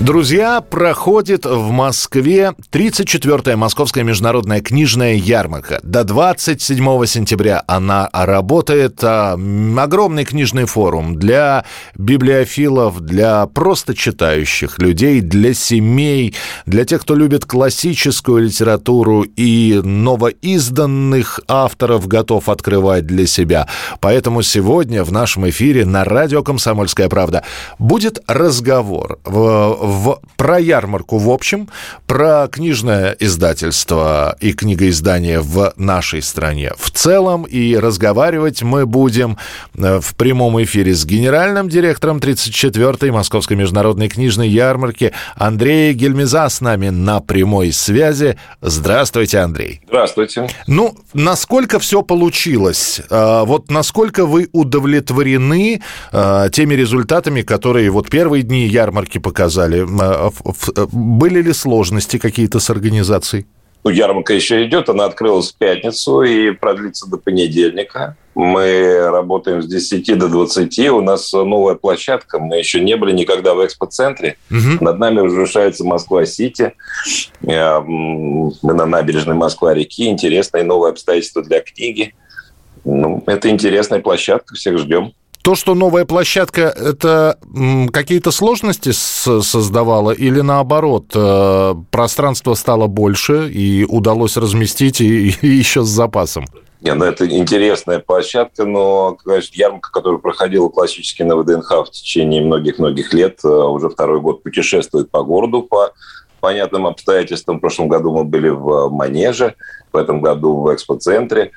Друзья, проходит в Москве 34-я Московская международная книжная ярмарка. До 27 сентября она работает. А, огромный книжный форум для библиофилов, для просто читающих людей, для семей, для тех, кто любит классическую литературу и новоизданных авторов готов открывать для себя. Поэтому сегодня в нашем эфире на радио «Комсомольская правда» будет разговор в про ярмарку в общем, про книжное издательство и книгоиздание в нашей стране в целом. И разговаривать мы будем э, в прямом эфире с генеральным директором 34-й Московской международной книжной ярмарки Андреем Гельмиза с нами на прямой связи. Здравствуйте, Андрей. Здравствуйте. Ну, насколько все получилось? Э, вот насколько вы удовлетворены э, теми результатами, которые вот первые дни ярмарки показали? Э, были ли сложности какие-то с организацией? Ну, ярмарка еще идет, она открылась в пятницу и продлится до понедельника. Мы работаем с 10 до 20. У нас новая площадка. Мы еще не были никогда в экспоцентре. Угу. Над нами возвышается Москва-Сити. Э, мы на набережной Москва-реки. Интересное новое обстоятельство для книги. Ну, это интересная площадка. Всех ждем. То, что новая площадка, это какие-то сложности создавала или наоборот, э, пространство стало больше и удалось разместить и, и еще с запасом? Не, ну это интересная площадка, но, конечно, ярмарка, которая проходила классически на ВДНХ в течение многих-многих лет, э, уже второй год путешествует по городу по понятным обстоятельствам. В прошлом году мы были в Манеже, в этом году в экспоцентре.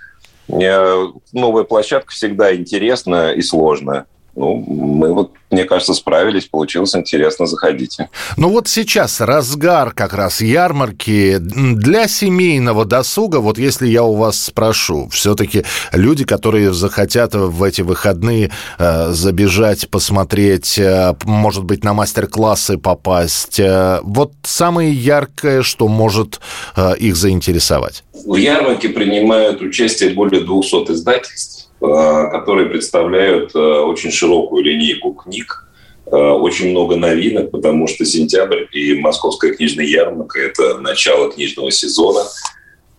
Новая площадка всегда интересна и сложная. Ну, мы вот, мне кажется, справились, получилось интересно, заходите. Ну вот сейчас разгар как раз ярмарки для семейного досуга, вот если я у вас спрошу, все-таки люди, которые захотят в эти выходные э, забежать, посмотреть, э, может быть, на мастер-классы попасть, э, вот самое яркое, что может э, их заинтересовать? В ярмарке принимают участие более 200 издательств которые представляют э, очень широкую линейку книг, э, очень много новинок, потому что сентябрь и Московская книжная ярмарка – это начало книжного сезона,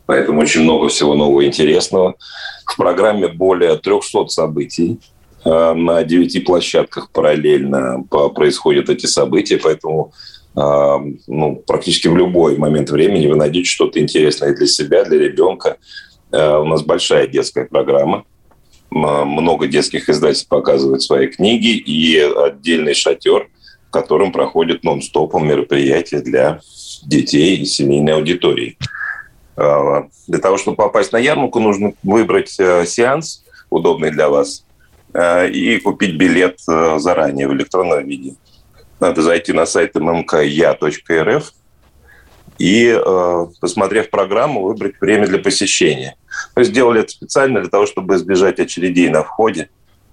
поэтому очень много всего нового интересного. В программе более 300 событий, на девяти площадках параллельно происходят эти события, поэтому ну, практически в любой момент времени вы найдете что-то интересное для себя, для ребенка. У нас большая детская программа – много детских издательств показывают свои книги и отдельный шатер, в котором проходит нон-стопом мероприятия для детей и семейной аудитории. А, для того, чтобы попасть на ярмарку, нужно выбрать э, сеанс, удобный для вас, э, и купить билет э, заранее в электронном виде. Надо зайти на сайт mmkya.rf и, посмотрев программу, выбрать время для посещения. Мы сделали это специально для того, чтобы избежать очередей на входе,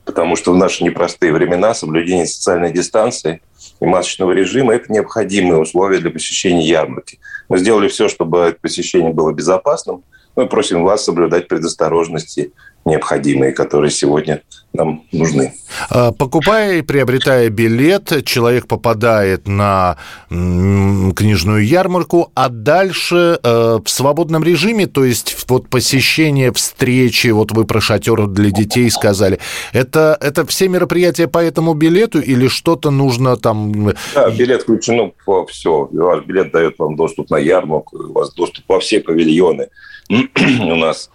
потому что в наши непростые времена соблюдение социальной дистанции и масочного режима – это необходимые условия для посещения ярмарки. Мы сделали все, чтобы это посещение было безопасным. Мы просим вас соблюдать предосторожности необходимые, которые сегодня нам нужны. А, покупая и приобретая билет, человек попадает на книжную ярмарку, а дальше э, в свободном режиме, то есть вот посещение встречи, вот вы про шатер для детей сказали, это, это все мероприятия по эту билету или что-то нужно там... Да, билет включено во все. Ваш билет дает вам доступ на ярмарку, у вас доступ во все павильоны. у нас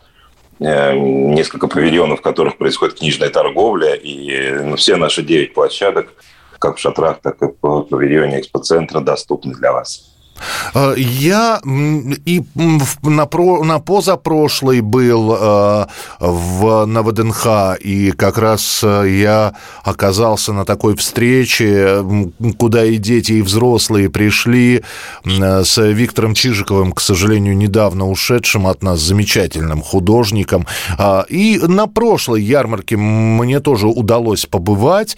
Э, несколько павильонов, в которых происходит книжная торговля, и ну, все наши девять площадок, как в шатрах, так и в павильоне экспоцентра, доступны для вас. Э, я и на, про, на позапрошлый был э, в, на ВДНХ, и как раз э, я оказался на такой встрече, куда и дети, и взрослые пришли с Виктором Чижиковым, к сожалению, недавно ушедшим от нас, замечательным художником. И на прошлой ярмарке мне тоже удалось побывать,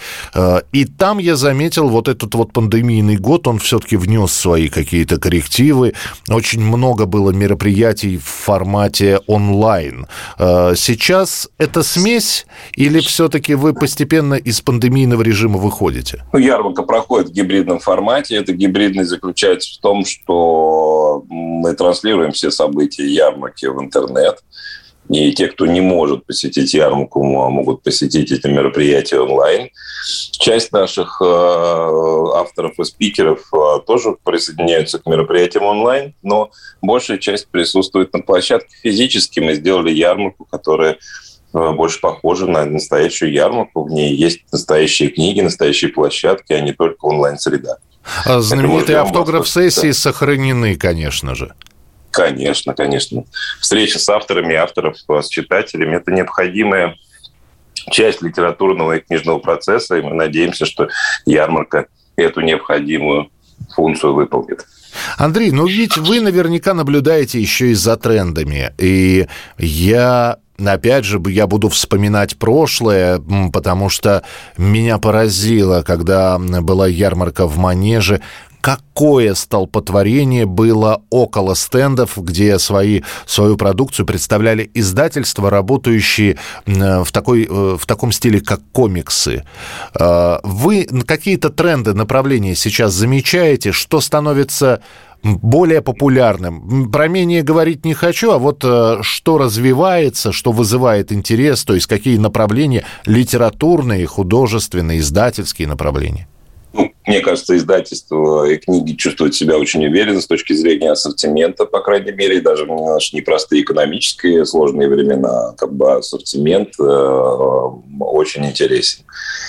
и там я заметил вот этот вот пандемийный год, он все-таки внес свои какие-то коррективы. Очень много было мероприятий в формате онлайн. Э, сейчас это смесь или все-таки вы постепенно из пандемийного режима выходите? Ну, ярмарка проходит в гибридном формате. Это гибридный заключается в том, что мы транслируем все события ярмарки в интернет. И те, кто не может посетить ярмарку, могут посетить эти мероприятия онлайн. Часть наших э, авторов и спикеров э, тоже присоединяются к мероприятиям онлайн, но большая часть присутствует на площадке физически. Мы сделали ярмарку, которая э, больше похожа на настоящую ярмарку. В ней есть настоящие книги, настоящие площадки, а не только онлайн-среда. А знаменитые автограф-сессии да. сохранены, конечно же. Конечно, конечно. Встреча с авторами, авторов, с читателями – это необходимая часть литературного и книжного процесса, и мы надеемся, что ярмарка эту необходимую функцию выполнит. Андрей, ну ведь вы наверняка наблюдаете еще и за трендами. И я опять же, я буду вспоминать прошлое, потому что меня поразило, когда была ярмарка в Манеже, какое столпотворение было около стендов, где свои, свою продукцию представляли издательства, работающие в, такой, э, в таком стиле, как комиксы. Э, вы какие-то тренды, направления сейчас замечаете, что становится более популярным. Про менее говорить не хочу, а вот э, что развивается, что вызывает интерес, то есть какие направления литературные, художественные, издательские направления? Ну, мне кажется, издательство и книги чувствуют себя очень уверенно с точки зрения ассортимента, по крайней мере, даже в наши непростые экономические сложные времена, как бы ассортимент э, очень интересен.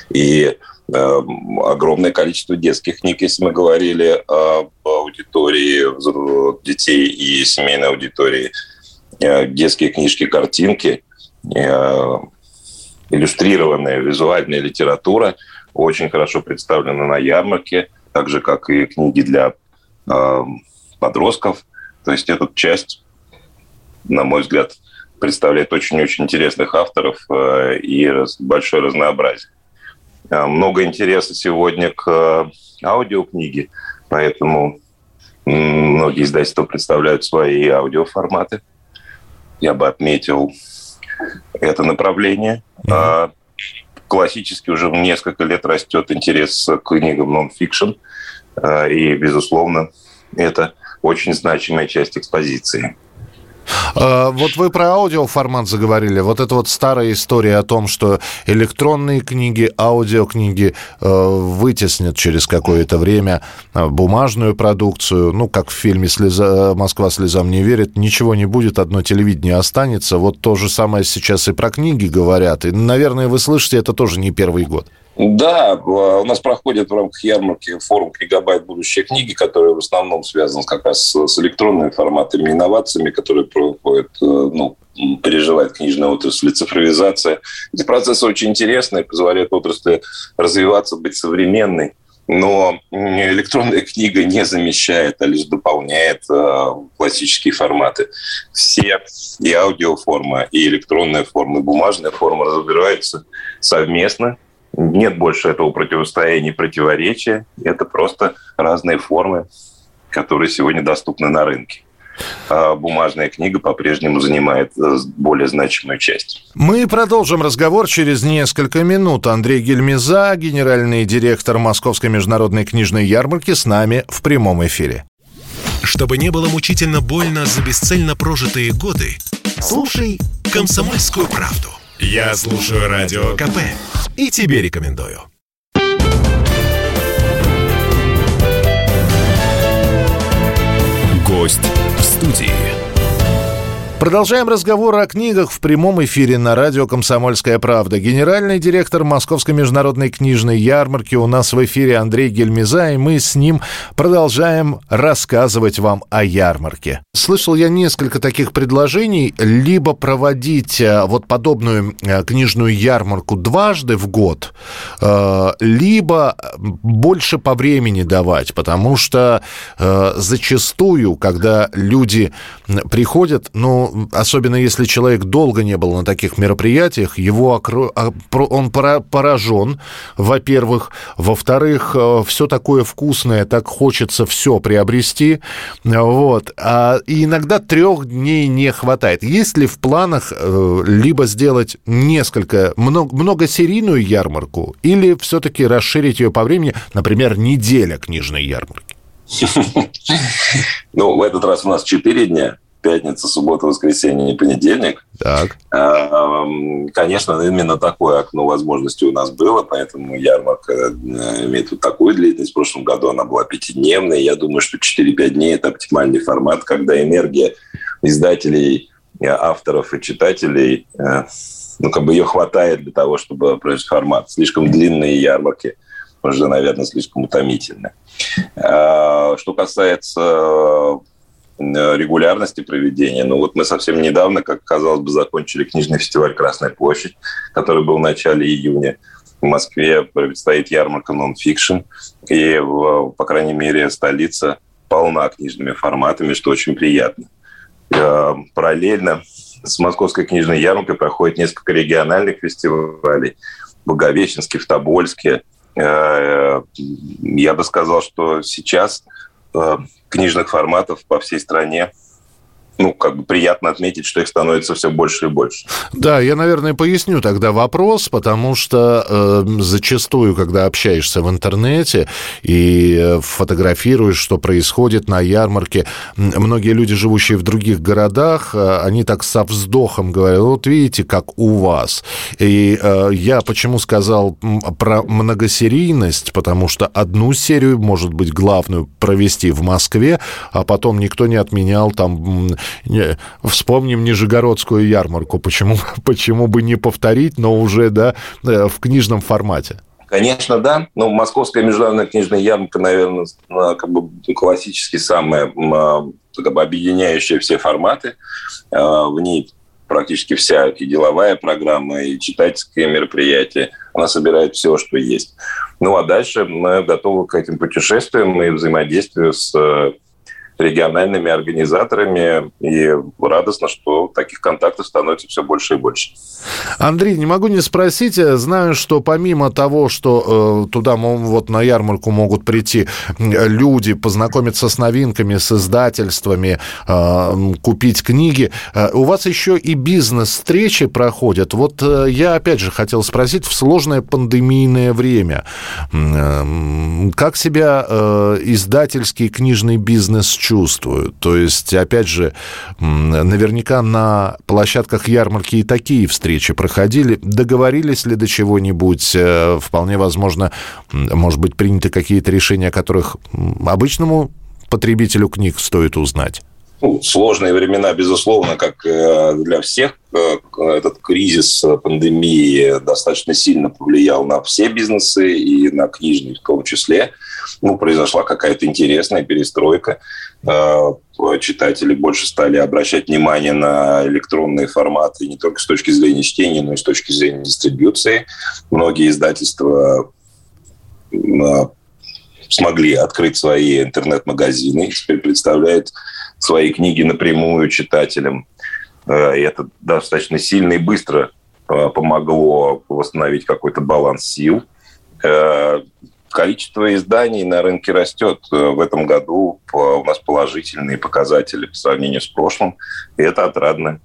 И э, огромное количество детских книг, если мы говорили об аудитории детей и семейной аудитории, э, детские книжки, картинки, э, иллюстрированная визуальная литература – очень хорошо представлены на ярмарке, так же, как и книги для э, подростков. То есть эта часть, на мой взгляд, представляет очень-очень интересных авторов э, и раз, большое разнообразие. Э, много интереса сегодня к э, аудиокниге, поэтому многие издательства представляют свои аудиоформаты. Я бы отметил это направление. Mm-hmm классически уже несколько лет растет интерес к книгам нон-фикшн, э, и, безусловно, это очень значимая часть экспозиции. А, вот вы про аудиоформат заговорили. Вот это вот старая история о том, что электронные книги, аудиокниги э, вытеснят через какое-то время э, бумажную продукцию. Ну, как в фильме «Слеза... «Москва слезам не верит». Ничего не будет, одно телевидение останется. Вот то же самое сейчас и про книги говорят. И, наверное, вы слышите, это тоже не первый год. Да, у нас проходит в рамках ярмарки форум «Гигабайт будущей книги», который в основном связан как раз с электронными форматами, инновациями, которые проходят, э, ну, переживает книжная отрасль, цифровизация. Эти процессы очень интересные, позволяют отрасли развиваться, быть современной. Но электронная книга не замещает, а лишь дополняет э, классические форматы. Все и аудиоформа, и электронная форма, и бумажная форма разбираются совместно – нет больше этого противостояния и противоречия. Это просто разные формы, которые сегодня доступны на рынке. А бумажная книга по-прежнему занимает э, более значимую часть. Мы продолжим разговор через несколько минут. Андрей Гельмиза, генеральный директор Московской международной книжной ярмарки, с нами в прямом эфире. Чтобы не было мучительно больно за бесцельно прожитые годы, слушай «Комсомольскую правду». Я слушаю Радио КП и тебе рекомендую. Гость в студии. Продолжаем разговор о книгах в прямом эфире на радио «Комсомольская правда». Генеральный директор Московской международной книжной ярмарки у нас в эфире Андрей Гельмиза, и мы с ним продолжаем рассказывать вам о ярмарке. Слышал я несколько таких предложений, либо проводить э, вот подобную э, книжную ярмарку дважды в год, э, либо больше по времени давать, потому что зачастую, когда люди приходят, ну, особенно если человек долго не был на таких мероприятиях, его окро... А, он поражен, во-первых. Во-вторых, э, все такое вкусное, так хочется все приобрести. Вот. А иногда трех дней не хватает. Есть ли в планах э, либо сделать несколько, много, многосерийную ярмарку, или все-таки расширить ее по времени, например, неделя книжной ярмарки? Ну, в этот раз у нас четыре дня пятница, суббота, воскресенье и понедельник. Так. А, конечно, именно такое окно возможностей у нас было, поэтому ярмарка э, имеет вот такую длительность. В прошлом году она была пятидневной. Я думаю, что 4-5 дней – это оптимальный формат, когда энергия издателей, э, авторов и читателей, э, ну, как бы ее хватает для того, чтобы произвести формат. Слишком длинные ярмарки уже, наверное, слишком утомительны. Что касается регулярности проведения. Ну вот мы совсем недавно, как казалось бы, закончили книжный фестиваль «Красная площадь», который был в начале июня. В Москве предстоит ярмарка нон-фикшн. И, по крайней мере, столица полна книжными форматами, что очень приятно. Э, параллельно с Московской книжной ярмаркой проходит несколько региональных фестивалей. В Благовещенске, в Тобольске. Э, я бы сказал, что сейчас книжных форматов по всей стране ну, как бы приятно отметить, что их становится все больше и больше. Да, я, наверное, поясню тогда вопрос, потому что э, зачастую, когда общаешься в интернете и э, фотографируешь, что происходит на ярмарке, многие люди, живущие в других городах, э, они так со вздохом говорят, вот видите, как у вас. И э, я почему сказал про многосерийность, потому что одну серию, может быть, главную провести в Москве, а потом никто не отменял там не, вспомним Нижегородскую ярмарку. Почему, почему бы не повторить, но уже да, э, в книжном формате? Конечно, да. Но Московская международная книжная ярмарка, наверное, как бы классически самая а, как бы объединяющая все форматы. А, в ней практически вся и деловая программа, и читательские мероприятия. Она собирает все, что есть. Ну а дальше мы готовы к этим путешествиям и взаимодействию с э, региональными организаторами. И радостно, что таких контактов становится все больше и больше. Андрей, не могу не спросить. Знаю, что помимо того, что э, туда вот на ярмарку могут прийти люди, познакомиться с новинками, с издательствами, э, купить книги, э, у вас еще и бизнес-встречи проходят. Вот э, я опять же хотел спросить, в сложное пандемийное время, э, как себя э, издательский книжный бизнес чувствуют. То есть, опять же, наверняка на площадках ярмарки и такие встречи проходили. Договорились ли до чего-нибудь? Э, вполне возможно, может быть, приняты какие-то решения, о которых обычному потребителю книг стоит узнать. Ну, сложные времена, безусловно, как э, для всех. Э, этот кризис пандемии достаточно сильно повлиял на все бизнесы и на книжный в том числе ну, произошла какая-то интересная перестройка. Э, читатели больше стали обращать внимание на электронные форматы не только с точки зрения чтения, но и с точки зрения дистрибьюции. Многие издательства э, смогли открыть свои интернет-магазины теперь представляют свои книги напрямую читателям. Э, и это достаточно сильно и быстро помогло восстановить какой-то баланс сил количество изданий на рынке растет. Э, в этом году у нас положительные показатели по сравнению с прошлым, и это отрадно.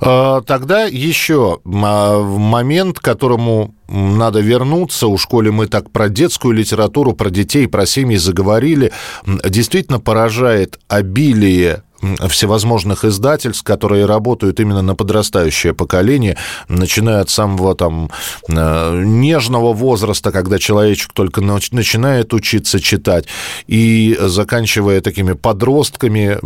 А, тогда еще а, момент, к которому надо вернуться. У школе мы так про детскую литературу, про детей, про семьи заговорили. Действительно поражает обилие всевозможных издательств, которые работают именно на подрастающее поколение, начиная от самого там э, нежного возраста, когда человечек только начинает учиться читать, и заканчивая такими подростками,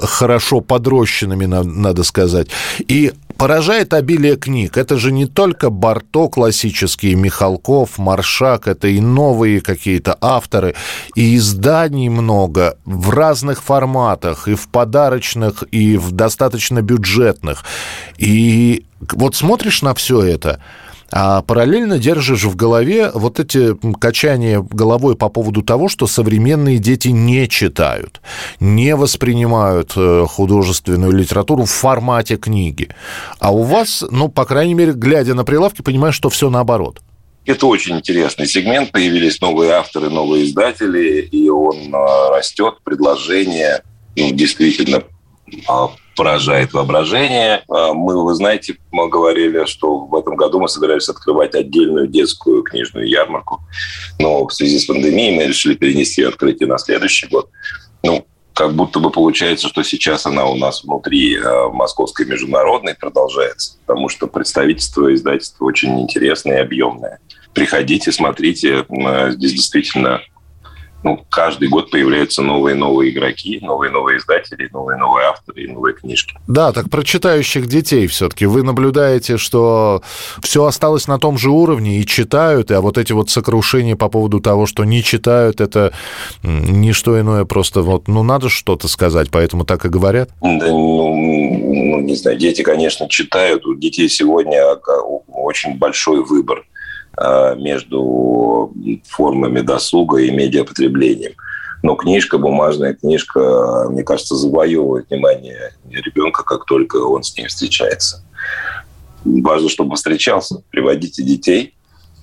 хорошо подрощенными, надо сказать. И Поражает обилие книг. Это же не только Барто классические, Михалков, Маршак, это и новые какие-то авторы, и изданий много в разных форматах, и в подарочных, и в достаточно бюджетных. И вот смотришь на все это, а параллельно держишь в голове вот эти качания головой по поводу того, что современные дети не читают, не воспринимают э, художественную литературу в формате книги. А у вас, ну, по крайней мере, глядя на прилавки, понимаешь, что все наоборот. Это очень интересный сегмент. Появились новые авторы, новые издатели, и он э, растет. Предложение ну, действительно а, поражает воображение. А, мы, вы знаете, мы говорили, что в этом году мы собирались открывать отдельную детскую книжную ярмарку, но в связи с пандемией мы решили перенести открытие на следующий год. Ну, как будто бы получается, что сейчас она у нас внутри а, московской международной продолжается, потому что представительство издательства очень интересное и объемное. Приходите, смотрите, здесь действительно ну, каждый год появляются новые новые игроки, новые новые издатели, новые новые авторы и новые книжки. Да, так про читающих детей все-таки вы наблюдаете, что все осталось на том же уровне и читают, а вот эти вот сокрушения по поводу того, что не читают, это не что иное, просто вот, ну, надо что-то сказать, поэтому так и говорят? Да, ну, ну, не знаю, дети, конечно, читают, у детей сегодня очень большой выбор между формами досуга и медиапотреблением. Но книжка, бумажная книжка, мне кажется, завоевывает внимание ребенка, как только он с ним встречается. Важно, чтобы встречался. Приводите детей –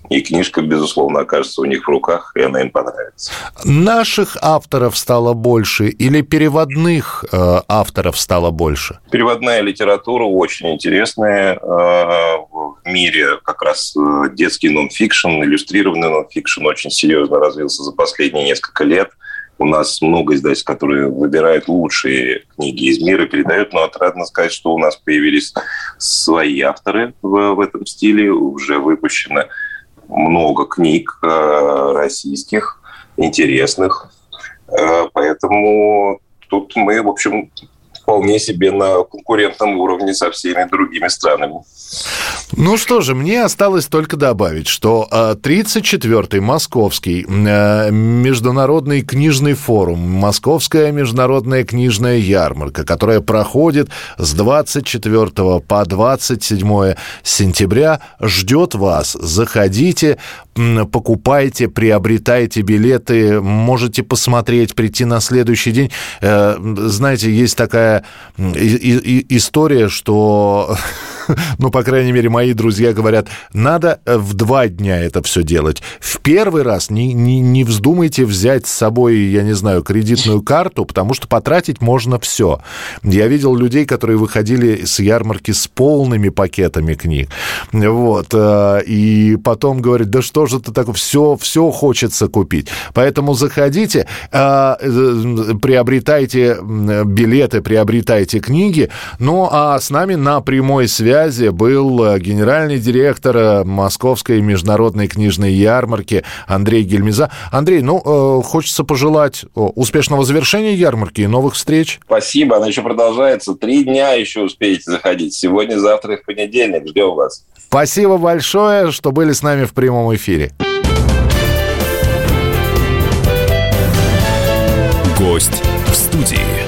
и книжка, безусловно, окажется у них в руках, и она им понравится. Наших авторов стало больше или переводных э, авторов стало больше? Переводная литература очень интересная. Э, в мире как раз э, детский нонфикшн, иллюстрированный нонфикшн очень серьезно развился за последние несколько лет. У нас много издательств, которые выбирают лучшие книги из мира, передают, но отрадно сказать, что у нас появились свои авторы в, в этом стиле, уже выпущено много книг э, российских, интересных. Э, поэтому тут мы, в общем, вполне себе на конкурентном уровне со всеми другими странами. Ну что же, мне осталось только добавить, что 34-й э, Московский э, международный книжный форум, Московская международная книжная ярмарка, которая проходит с 24 по 27 сентября, ждет вас. Заходите, покупайте, приобретайте билеты, можете посмотреть, прийти на следующий день. Э, знаете, есть такая история, что ну, по крайней мере, мои друзья говорят, надо э, в два дня это все делать. В первый раз не, не, не вздумайте взять с собой, я не знаю, кредитную карту, потому что потратить можно все. Я видел людей, которые выходили с ярмарки с полными пакетами книг. Вот. Э, и потом говорят, да что это такое, все, все хочется купить. Поэтому заходите, э, приобретайте билеты, приобретайте книги. Ну, а с нами на прямой связи был э, генеральный директор э, Московской международной книжной ярмарки Андрей Гельмиза. Андрей, ну, хочется пожелать успешного завершения ярмарки и новых встреч. Спасибо, она еще продолжается. Три дня еще успеете заходить. Сегодня, завтра и в понедельник. Ждем вас. Спасибо большое, что были с нами в прямом эфире. Гость в студии.